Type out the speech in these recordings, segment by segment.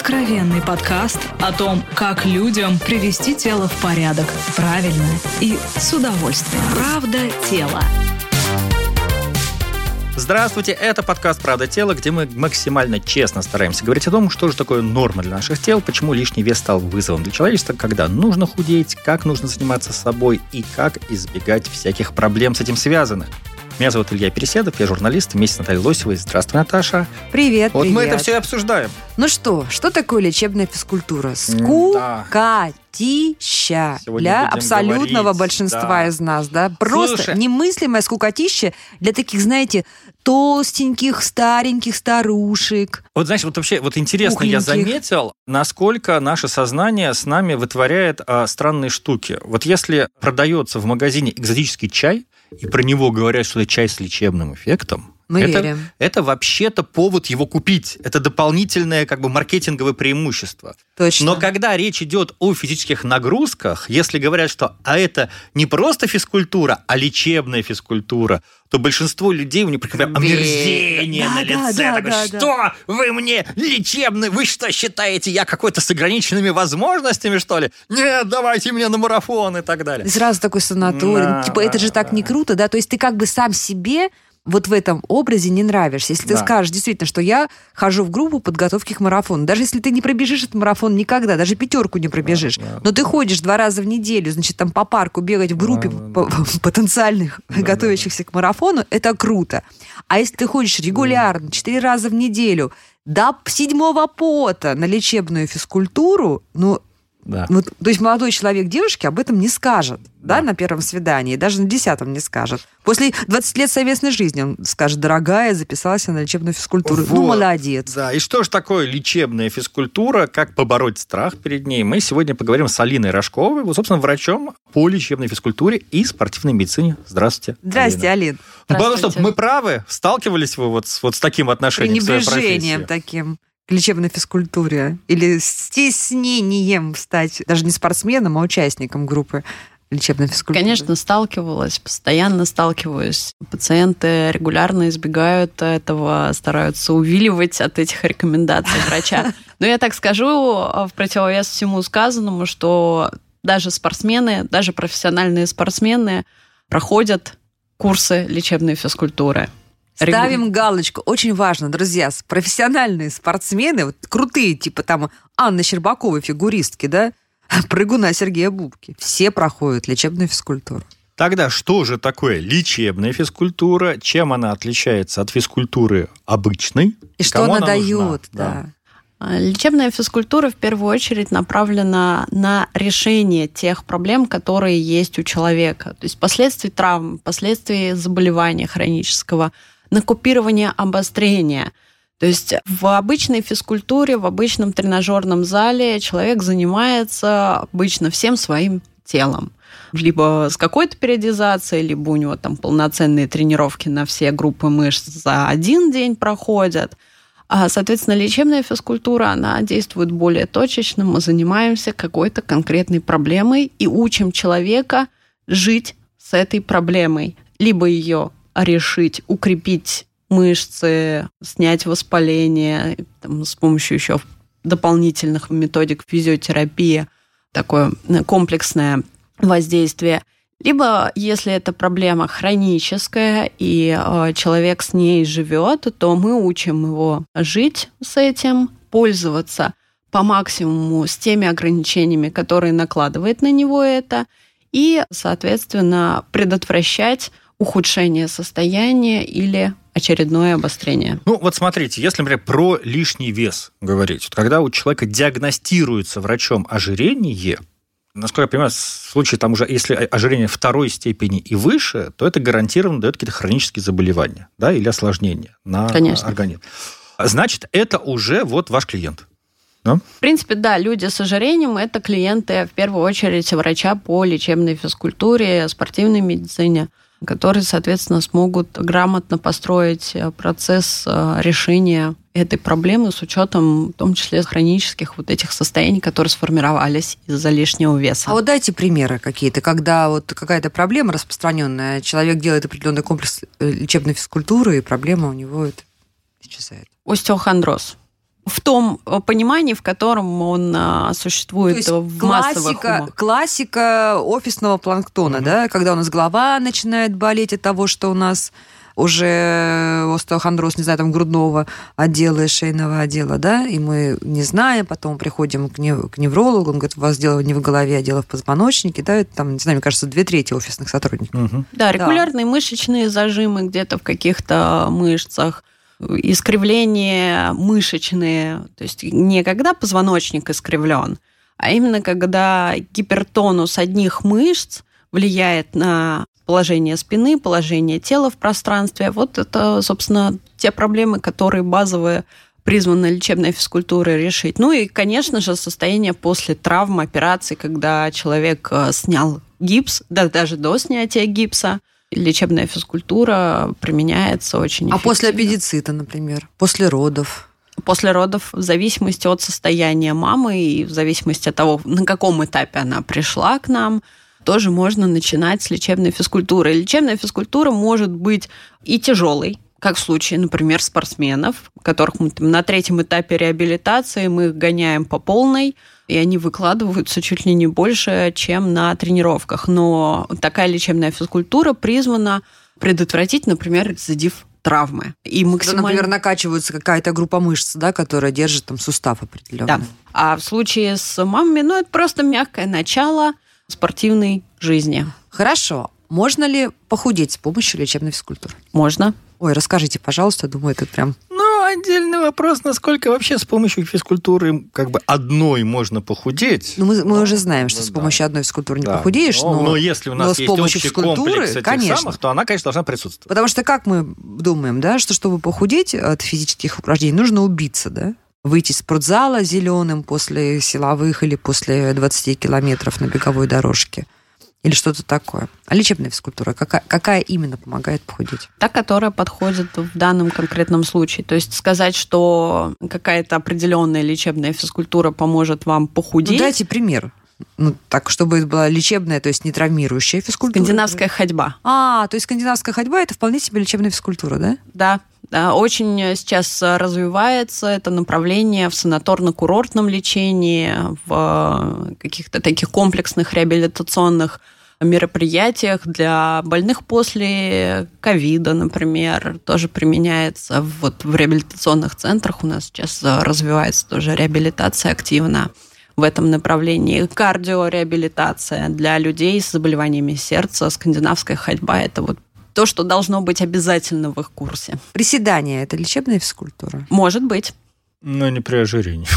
Откровенный подкаст о том, как людям привести тело в порядок правильно и с удовольствием. Правда тело. Здравствуйте, это подкаст «Правда тела», где мы максимально честно стараемся говорить о том, что же такое норма для наших тел, почему лишний вес стал вызовом для человечества, когда нужно худеть, как нужно заниматься собой и как избегать всяких проблем с этим связанных. Меня зовут Илья Переседов, я журналист, вместе с Натальей Лосевой. Здравствуй, Наташа. Привет, Вот привет. мы это все и обсуждаем. Ну что, что такое лечебная физкультура? да. Скукотища Сегодня для абсолютного говорить, большинства да. из нас, да? Просто Слушай. немыслимая скукотища для таких, знаете, толстеньких, стареньких старушек. Вот знаешь, вот вообще, вот интересно, я Пухленьких. заметил, насколько наше сознание с нами вытворяет а, странные штуки. Вот если продается в магазине экзотический чай, и про него говорят, что это чай с лечебным эффектом, Мы это, верим. это вообще-то повод его купить. Это дополнительное как бы маркетинговое преимущество. Точно. Но когда речь идет о физических нагрузках, если говорят, что а это не просто физкультура, а лечебная физкультура, то большинство людей у них прям омерзение Да, на да, лице. да, Такое, да, что вы мне лечебный? Вы что считаете, я какой-то с ограниченными возможностями, что ли? Нет, давайте мне на марафон и так далее. И сразу такой санаторий. Да, типа, это да, же так не да. круто, да? То есть ты как бы сам себе вот в этом образе не нравишься. Если ты Да. скажешь действительно, что я хожу в группу подготовки к марафону, даже если ты не пробежишь этот марафон никогда, даже пятерку не пробежишь, да. но ты ходишь два раза в неделю, значит, там по парку бегать в группе Да, по- потенциальных готовящихся к марафону, это круто. А если ты ходишь регулярно, четыре раза в неделю, до седьмого пота на лечебную физкультуру, ну, Да. вот, то есть молодой человек девушке об этом не скажет, да, Да. на первом свидании, даже на десятом не скажет. После 20 лет совместной жизни он скажет, дорогая, записалась я на лечебную физкультуру. Ну, Вот. молодец. Да, и что же такое лечебная физкультура, как побороть страх перед ней? Мы сегодня поговорим с Алиной Рожковой, вот, собственно, врачом по лечебной физкультуре и спортивной медицине. Здравствуйте. Здрасте, Алина. Алин. Ну, Потому что Здравствуйте. мы правы, сталкивались вы вот с, вот с таким отношением к своей профессии? таким лечебной физкультуре. Или стеснением стать даже не спортсменом, а участником группы лечебной физкультуры. Конечно, сталкивалась, постоянно сталкиваюсь. Пациенты регулярно избегают этого, стараются увиливать от этих рекомендаций врача. Но я так скажу, в противовес всему сказанному, что даже спортсмены, даже профессиональные спортсмены проходят курсы лечебной физкультуры. Ставим галочку. Очень важно, друзья, профессиональные спортсмены, вот крутые, типа там Анны Щербаковой, фигуристки, да, прыгуна Сергея Бубки, все проходят лечебную физкультуру. Тогда что же такое лечебная физкультура? Чем она отличается от физкультуры обычной? И что она, она нужна? дает, Да. да. А, Лечебная физкультура в первую очередь направлена на решение тех проблем, которые есть у человека. То есть последствий травм, последствий заболевания хронического, на купирование обострения. То есть в обычной физкультуре, в обычном тренажерном зале человек занимается обычно всем своим телом. Либо с какой-то периодизацией, либо у него там полноценные тренировки на все группы мышц за один день проходят. А, соответственно, лечебная физкультура, она действует более точечно. Мы занимаемся какой-то конкретной проблемой и учим человека жить с этой проблемой. Либо ее решить, укрепить мышцы, снять воспаление там, с помощью еще дополнительных методик физиотерапии, такое э, комплексное воздействие. Либо, если эта проблема хроническая, и э, человек с ней живет, то мы учим его жить с этим, пользоваться по максимуму с теми ограничениями, которые накладывает на него это, и, соответственно, предотвращать ухудшение состояния или очередное обострение. Ну, вот смотрите, если, например, про лишний вес говорить, вот когда у человека диагностируется врачом ожирение, насколько я понимаю, в случае там уже, если ожирение второй степени и выше, то это гарантированно дает какие-то хронические заболевания, да, или осложнения на Конечно. организм. Значит, это уже вот ваш клиент. Да? В принципе, да, люди с ожирением – это клиенты, в первую очередь, врача по лечебной физкультуре, спортивной медицине, которые, соответственно, смогут грамотно построить э, процесс э, решения этой проблемы с учетом, в том числе, хронических вот этих состояний, которые сформировались из-за лишнего веса. А вот дайте примеры какие-то, когда вот какая-то проблема распространенная, человек делает определенный комплекс э, лечебной физкультуры, и проблема у него это исчезает. Остеохондроз. В том понимании, в котором он а, существует То есть в классика, массовых умах. классика офисного планктона, да, когда у нас голова начинает болеть от того, что у нас уже остеохондроз, не знаю, там грудного отдела и шейного отдела, да, и мы не знаем, потом приходим к, нев- к неврологу, он говорит, у вас дело не в голове, а дело в позвоночнике, да, это там, не знаю, мне кажется, две трети офисных сотрудников. Мгм. Да, регулярные мышечные зажимы где-то в каких-то мышцах, искривления мышечные, то есть не когда позвоночник искривлен, а именно когда гипертонус одних мышц влияет на положение спины, положение тела в пространстве. Вот это, собственно, те проблемы, которые базовые призвана лечебная физкультура решить. Ну и, конечно же, состояние после травм, операции, когда человек э, снял гипс, да, даже до снятия гипса, лечебная физкультура применяется очень А после аппендицита, например, после родов. После родов, в зависимости от состояния мамы и в зависимости от того, на каком этапе она пришла к нам, тоже можно начинать с лечебной физкультуры. Лечебная физкультура может быть и тяжелой, как в случае, например, спортсменов, которых мы там на третьем этапе реабилитации мы их гоняем по полной, и они выкладываются чуть ли не больше, чем на тренировках. Но такая лечебная физкультура призвана предотвратить, например, рецидив травмы. И максимально... например, накачивается какая-то группа мышц, да, которая держит там сустав определенный. Да. А в случае с мамами, ну, это просто мягкое начало спортивной жизни. Хорошо. Можно ли похудеть с помощью лечебной физкультуры? Можно. Ой, расскажите, пожалуйста, думаю, это прям... Ну, отдельный вопрос, насколько вообще с помощью физкультуры как бы одной можно похудеть. Ну, мы, мы уже знаем, что ну с да. помощью одной физкультуры не Да. похудеешь, но, но... но если у но нас с есть помощью общий физкультуры, комплекс этих конечно. самых, то она, конечно, должна присутствовать. Потому что как мы думаем, да, что чтобы похудеть от физических упражнений, нужно убиться, да? Выйти из спортзала зеленым после силовых или после 20 километров на беговой дорожке. Или что-то такое. А лечебная физкультура, какая, какая именно помогает похудеть? Та, которая подходит в данном конкретном случае. То есть сказать, что какая-то определенная лечебная физкультура поможет вам Ну, похудеть. дайте пример. Ну, так, чтобы это была лечебная, то есть не травмирующая физкультура. Скандинавская ходьба. А, то есть скандинавская ходьба – это вполне себе лечебная физкультура? Да, да, очень сейчас развивается это направление в санаторно-курортном лечении, в каких-то таких комплексных реабилитационных мероприятиях для больных после ковида, например, тоже применяется вот в реабилитационных центрах. У нас сейчас развивается тоже реабилитация активно в этом направлении. Кардиореабилитация для людей с заболеваниями сердца, скандинавская ходьба – это вот то, что должно быть обязательно в их курсе. Приседание – это лечебная физкультура? Может быть. Но не при ожирении.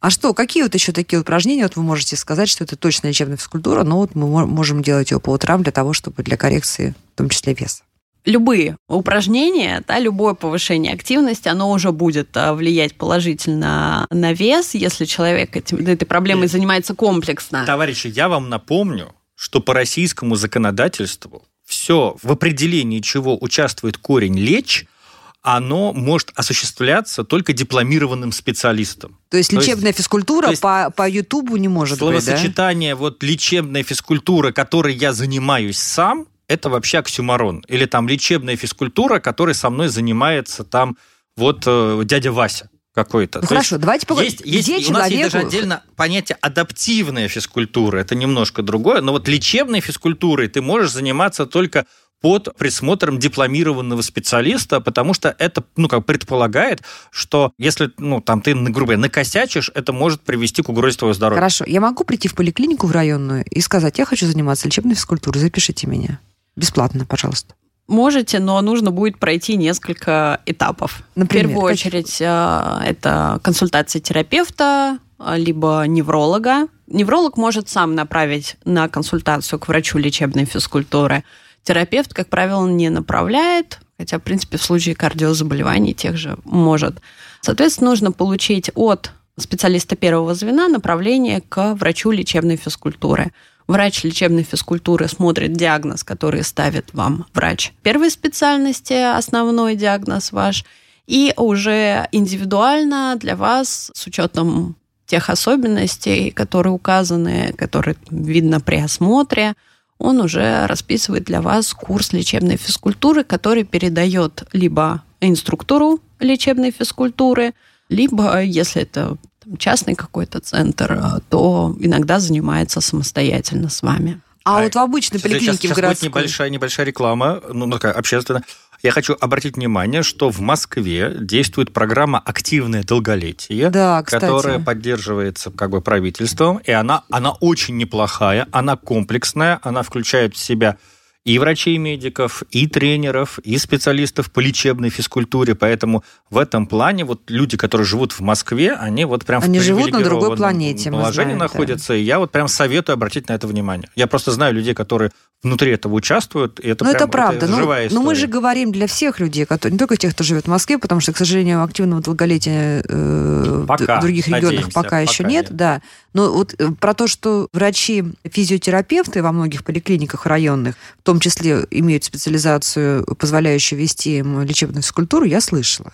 А что, какие вот еще такие упражнения вот вы можете сказать, что это точно лечебная физкультура, но вот мы мо- можем делать ее по утрам для того, чтобы для коррекции, в том числе веса? Любые упражнения, да, любое повышение активности, оно уже будет а, влиять положительно на вес, если человек этим, этой проблемой Нет. занимается комплексно. Товарищи, я вам напомню, что по российскому законодательству все, в определении чего участвует корень лечь, оно может осуществляться только дипломированным специалистом. То есть То есть- лечебная физкультура есть по, по Ютубу не может быть, да? Словосочетание вот лечебная физкультура, которой я занимаюсь сам, это вообще оксюмарон. Или там лечебная физкультура, которой со мной занимается там вот э, дядя Вася какой-то. Ну То хорошо, давайте поговорим. есть, есть, Где у нас есть даже человеку- отдельно понятие адаптивная физкультура. Это немножко другое. Но вот лечебной физкультурой ты можешь заниматься только под присмотром дипломированного специалиста, потому что это, ну, как предполагает, что если, ну, там ты, грубо говоря, накосячишь, это может привести к угрозе твоего здоровья. Хорошо, я могу прийти в поликлинику в районную и сказать, я хочу заниматься лечебной физкультурой, запишите меня. Бесплатно, пожалуйста. Можете, но нужно будет пройти несколько этапов. Например, в первую очередь, э, это консультация терапевта, э, либо невролога. Невролог может сам направить на консультацию к врачу лечебной физкультуры. Терапевт, как правило, не направляет, хотя, в принципе, в случае кардиозаболеваний тех же может. Соответственно, нужно получить от специалиста первого звена направление к врачу лечебной физкультуры. Врач лечебной физкультуры смотрит диагноз, который ставит вам врач. Первой специальности, основной диагноз ваш, и уже индивидуально для вас с учетом тех особенностей, которые указаны, которые видно при осмотре, он уже расписывает для вас курс лечебной физкультуры, который передает либо инструктору лечебной физкультуры, Либо, если это частный какой-то центр, э, то иногда занимается самостоятельно с вами. А, а вот в обычной поликлинике сейчас, в городской... будет небольшая, небольшая реклама, ну, такая общественная. Я хочу обратить внимание, что в Москве действует программа «Активное долголетие», да, которая поддерживается как бы правительством, и она, она очень неплохая, она комплексная, она включает в себя и врачей, и тренеров, и специалистов по лечебной физкультуре. Поэтому в этом плане вот люди, которые живут в Москве, они вот прям они в живут на другой планете, положении знаем, находятся. Да. И я вот прям советую обратить на это внимание. Я просто знаю людей, которые внутри этого участвуют. И это ну, прям, это правда. Это ну, живая история. Но мы же говорим для всех людей, которые, не только тех, кто живет в Москве, потому что, к сожалению, активного долголетия э, пока, в других регионах надеемся, пока, пока еще нет. нет. Да. Но вот э, про то, что врачи, физиотерапевты во многих поликлиниках районных, в том числе имеют специализацию, позволяющую вести им лечебную физкультуру, я слышала.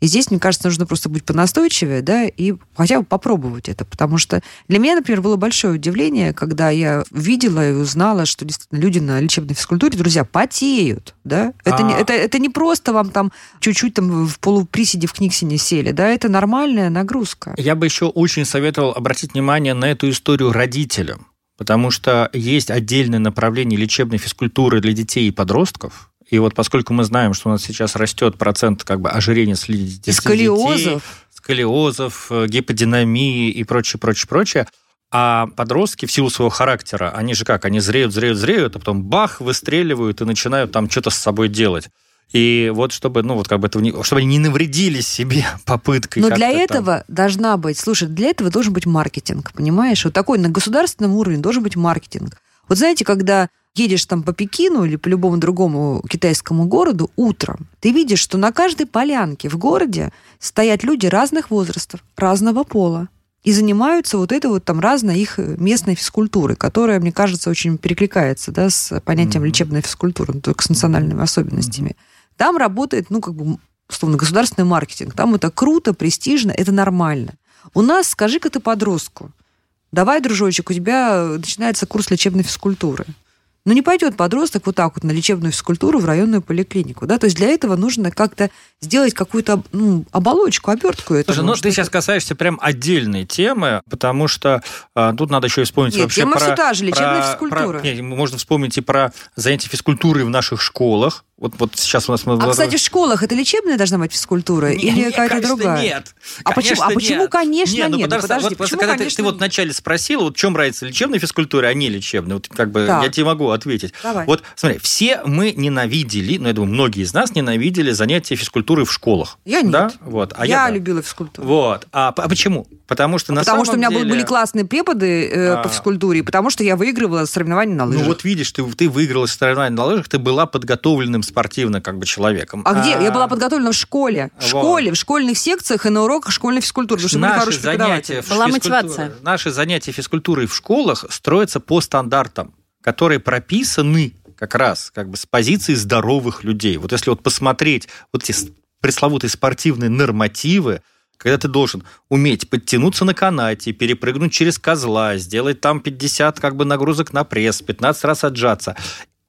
И здесь, мне кажется, нужно просто быть понастойчивее, да, и хотя бы попробовать это. Потому что для меня, например, было большое удивление, когда я видела и узнала, что действительно люди на лечебной физкультуре, друзья, потеют, да. Это, а... не, это, это не просто вам там чуть-чуть там в полуприседе в книгсине сели, да, это нормальная нагрузка. Я бы еще очень советовал обратить внимание на эту историю родителям. Потому что есть отдельное направление лечебной физкультуры для детей и подростков, и вот поскольку мы знаем, что у нас сейчас растет процент как бы ожирения среди детей, сколиозов, сколиозов, э, гиподинамии и прочее, прочее, прочее, а подростки в силу своего характера, они же как, они зреют, зреют, зреют, а потом бах, выстреливают и начинают там что-то с собой делать. И вот чтобы, ну, вот как бы это, чтобы они не навредили себе попыткой. Но для этого там... должна быть, слушай, для этого должен быть маркетинг, понимаешь? Вот такой на государственном уровне должен быть маркетинг. Вот знаете, когда едешь там по Пекину или по любому другому китайскому городу утром, ты видишь, что на каждой полянке в городе стоят люди разных возрастов, разного пола. И занимаются вот этой вот там разной их местной физкультурой, которая, мне кажется, очень перекликается да, с понятием mm-hmm. лечебной физкультуры, ну, только с национальными особенностями. Mm-hmm. Там работает, ну, как бы, условно, государственный маркетинг. Там это круто, престижно, это нормально. У нас, скажи-ка ты подростку, давай, дружочек, у тебя начинается курс лечебной физкультуры. Но не пойдет подросток вот так вот на лечебную физкультуру в районную поликлинику. Да? То есть для этого нужно как-то сделать какую-то ну, оболочку, обертку. Слушай, ну ты сейчас касаешься прям отдельной темы, потому что а, тут надо еще вспомнить нет, вообще тема про... все та же, лечебная про, физкультура. Про, нет, можно вспомнить и про занятия физкультурой в наших школах. Вот, вот сейчас у нас... А, кстати, в школах это лечебная должна быть физкультура не, или какая-то другая? нет. А почему, а почему нет. конечно, нет? Ну, нет? Подожди, подожди вот, почему, когда конечно, ты, ты вот вначале спросила, вот в чем разница лечебной физкультуры, а не лечебной, вот как бы так. я тебе могу ответить. Давай. Вот смотри, все мы ненавидели, ну, я думаю, многие из нас ненавидели занятия физкультурой в школах. Я нет. Да? Вот. А я, я да. любила физкультуру. Вот. А, а почему? Потому что а на Потому самом что у меня деле... были классные преподы э, а... по физкультуре, потому что я выигрывала соревнования на лыжах. Ну вот видишь, ты, ты выиграла соревнования на лыжах, ты была подготовленным спортивно как бы человеком. А, а... где? Я была подготовлена в школе. В вот. школе, в школьных секциях и на уроках школьной физкультуры. Потому что Наши занятия была мотивация. Наши занятия физкультурой в школах строятся по стандартам, которые прописаны как раз как бы с позиции здоровых людей. Вот если вот посмотреть вот эти пресловутые спортивные нормативы, когда ты должен уметь подтянуться на канате, перепрыгнуть через козла, сделать там 50 как бы нагрузок на пресс, 15 раз отжаться.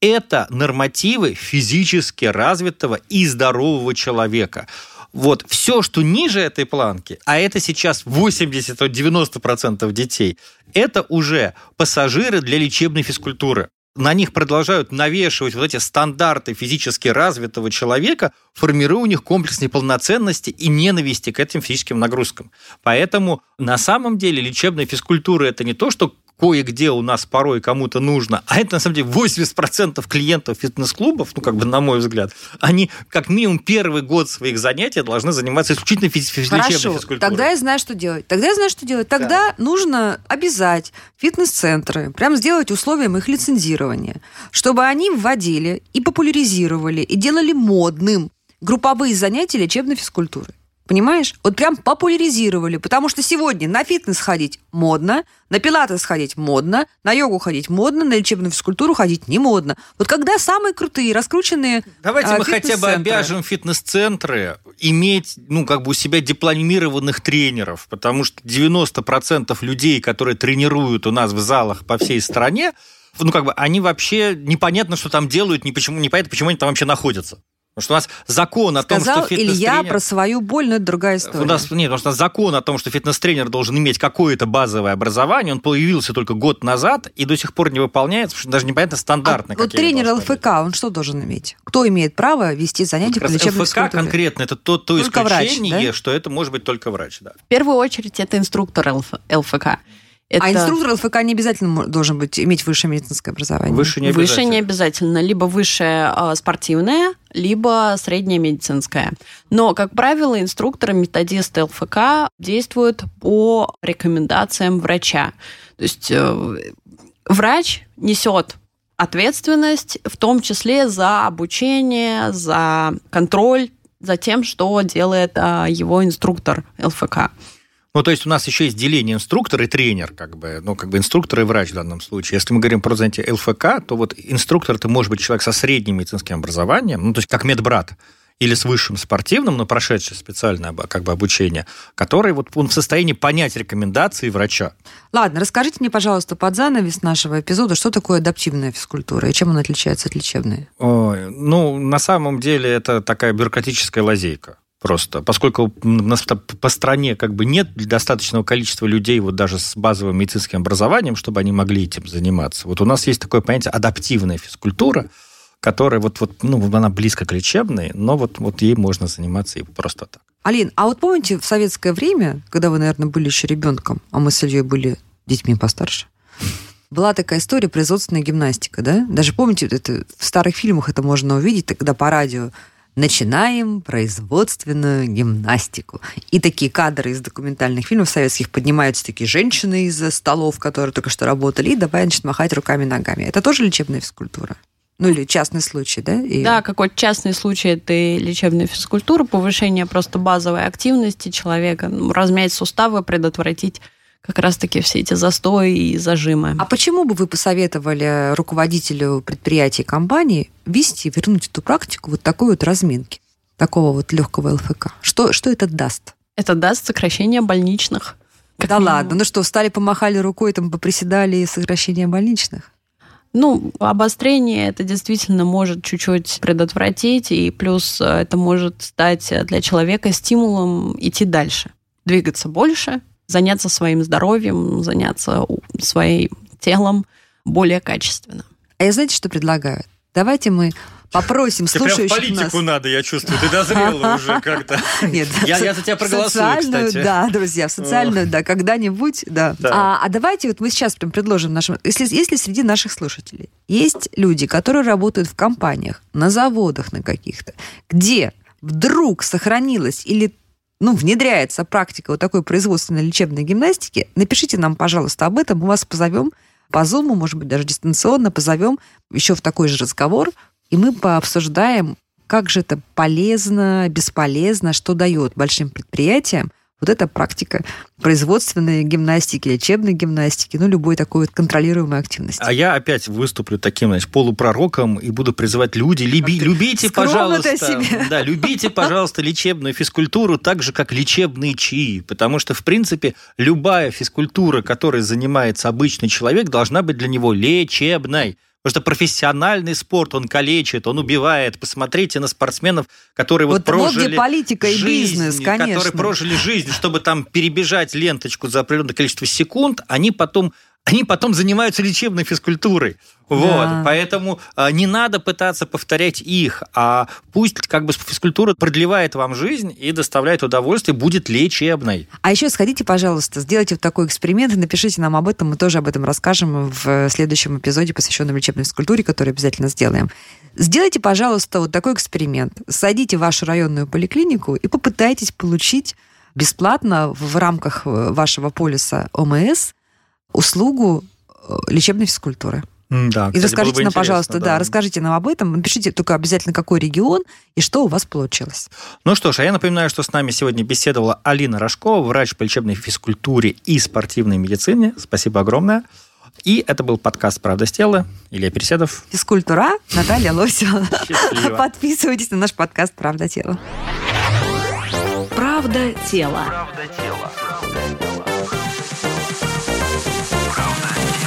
Это нормативы физически развитого и здорового человека. Вот все, что ниже этой планки, а это сейчас 80-90% детей, это уже пассажиры для лечебной физкультуры на них продолжают навешивать вот эти стандарты физически развитого человека, формируя у них комплекс неполноценности и ненависти к этим физическим нагрузкам. Поэтому на самом деле лечебная физкультура – это не то, что кое-где у нас порой кому-то нужно, а это на самом деле 80% клиентов фитнес-клубов, ну как бы на мой взгляд, они как минимум первый год своих занятий должны заниматься исключительно физ- Хорошо, физкультурой. тогда я знаю, что делать. Тогда я знаю, что делать. Тогда да. нужно обязать фитнес-центры, прям сделать условием их лицензирования, чтобы они вводили и популяризировали, и делали модным групповые занятия лечебной физкультуры. Понимаешь? Вот прям популяризировали, потому что сегодня на фитнес ходить модно, на пилатес ходить модно, на йогу ходить модно, на лечебную физкультуру ходить не модно. Вот когда самые крутые, раскрученные Давайте а, мы хотя бы обяжем фитнес-центры иметь, ну, как бы у себя дипломированных тренеров, потому что 90% людей, которые тренируют у нас в залах по всей стране, ну, как бы они вообще непонятно, что там делают, не почему, непонятно, почему они там вообще находятся. Потому что у нас закон о том, Сказал что Илья фитнес-тренер... про свою боль, но это другая история. У нас, нет, потому что закон о том, что фитнес-тренер должен иметь какое-то базовое образование, он появился только год назад и до сих пор не выполняется, потому что даже непонятно стандартно, а вот тренер ЛФК, он что должен иметь? Кто имеет право вести занятия Вот по лечебной ЛФК физкультуре? конкретно это то, то Только врач, исключение, да? что это может быть только врач. Да. В первую очередь это инструктор ЛФ- ЛФК. Это А инструктор ЛФК не обязательно должен быть, иметь высшее медицинское образование. Выше не выше обязательно. не обязательно. Либо высшее э, спортивное, либо среднее медицинское. Но, как правило, инструкторы, методисты ЛФК действуют по рекомендациям врача. То есть э, врач несет ответственность, в том числе за обучение, за контроль, за тем, что делает э, его инструктор ЛФК. Ну, то есть у нас еще есть деление инструктор и тренер, как бы, ну, как бы инструктор и врач в данном случае. Если мы говорим про занятие ЛФК, то вот инструктор это может быть человек со средним медицинским образованием, ну, то есть как медбрат, или с высшим спортивным, но прошедший специальное как бы обучение, который вот он в состоянии понять рекомендации врача. Ладно, расскажите мне, пожалуйста, под занавес нашего эпизода, что такое адаптивная физкультура и чем она отличается от лечебной? Ой, ну, на самом деле это такая бюрократическая лазейка. Просто, поскольку у нас по- стране как бы нет достаточного количества людей вот даже с базовым медицинским образованием, чтобы они могли этим заниматься. Вот у нас есть такое понятие адаптивная физкультура, которая вот, вот ну, она близко к лечебной, но вот, вот ей можно заниматься и просто так. Алин, а вот помните в советское время, когда вы, наверное, были еще ребенком, а мы с Ильей были детьми постарше, была такая история производственная гимнастика, да? Даже помните, это в старых фильмах это можно увидеть, когда по радио начинаем производственную гимнастику. И такие кадры из документальных фильмов советских поднимаются такие женщины из столов, которые только что работали, и давай, значит, махать руками ногами. Это тоже лечебная физкультура? Ну, или частный случай, да? И- Да, какой-то частный случай это и лечебная физкультура, повышение просто базовой активности человека, ну, размять суставы, предотвратить как раз-таки все эти застои и зажимы. А почему бы вы посоветовали руководителю предприятия и компании вести, вернуть эту практику вот такой вот разминки, такого вот легкого ЛФК? Что, что это даст? Это даст сокращение больничных. как да минимум. ладно, ну что, встали, помахали рукой, там поприседали и сокращение больничных? Ну, обострение это действительно может чуть-чуть предотвратить, и плюс э, это может стать для человека стимулом идти дальше, двигаться больше, заняться своим здоровьем, заняться своим телом более качественно. А я знаете, что предлагаю? Давайте мы попросим Ты прям в слушающих политику нас... надо, я чувствую, ты дозрела уже как-то. Нет, Я, я за тебя в проголосую, социальную, кстати. Да, друзья, в социальную, да, когда-нибудь, да. Да. А, а давайте вот мы сейчас прям предложим нашим... Если, если среди наших слушателей есть люди, которые работают в компаниях, на заводах на каких-то, где вдруг сохранилась или ну, внедряется практика вот такой производственной лечебной гимнастики, напишите нам, пожалуйста, об этом, мы вас позовем по Zoom, может быть, даже дистанционно позовем еще в такой же разговор, и мы пообсуждаем, как же это полезно, бесполезно, что дает большим предприятиям вот эта практика производственной гимнастики, лечебной гимнастики, ну, любой такой вот контролируемой активности. А я опять выступлю таким, значит, полупророком и буду призывать люди, люби- любите, пожалуйста, себе. да, любите, пожалуйста, лечебную физкультуру так же, как лечебные чаи, потому что, в принципе, любая физкультура, которой занимается обычный человек, должна быть для него лечебной. Потому что профессиональный спорт, он калечит, он убивает. Посмотрите на спортсменов, которые вот, Вот- прожили где политика и жизнь, бизнес, конечно. которые прожили жизнь, чтобы там перебежать ленточку за определенное количество секунд, они потом они потом занимаются лечебной физкультурой. Вот, Да. поэтому а, не надо пытаться повторять их, а пусть как бы физкультура продлевает вам жизнь и доставляет удовольствие, будет лечебной. А еще сходите, пожалуйста, сделайте вот такой эксперимент и напишите нам об этом. Мы тоже об этом расскажем в следующем эпизоде, посвященном лечебной физкультуре, который обязательно сделаем. Сделайте, пожалуйста, вот такой эксперимент. Сойдите в вашу районную поликлинику и попытайтесь получить бесплатно в рамках э, вашего полиса ОМС услугу э, лечебной физкультуры. Да, И кстати, было расскажите бы нам, пожалуйста, да. расскажите нам об этом. Напишите только обязательно, какой регион и что у вас получилось. Ну что ж, а я напоминаю, что с нами сегодня беседовала Алина Рожкова, врач по лечебной физкультуре и спортивной медицине. Спасибо огромное. И это был подкаст «Правда с тела». Илья Переседов. Физкультура, Наталья Лосева. Подписывайтесь на наш подкаст «Правда тело». Правда тело. Правда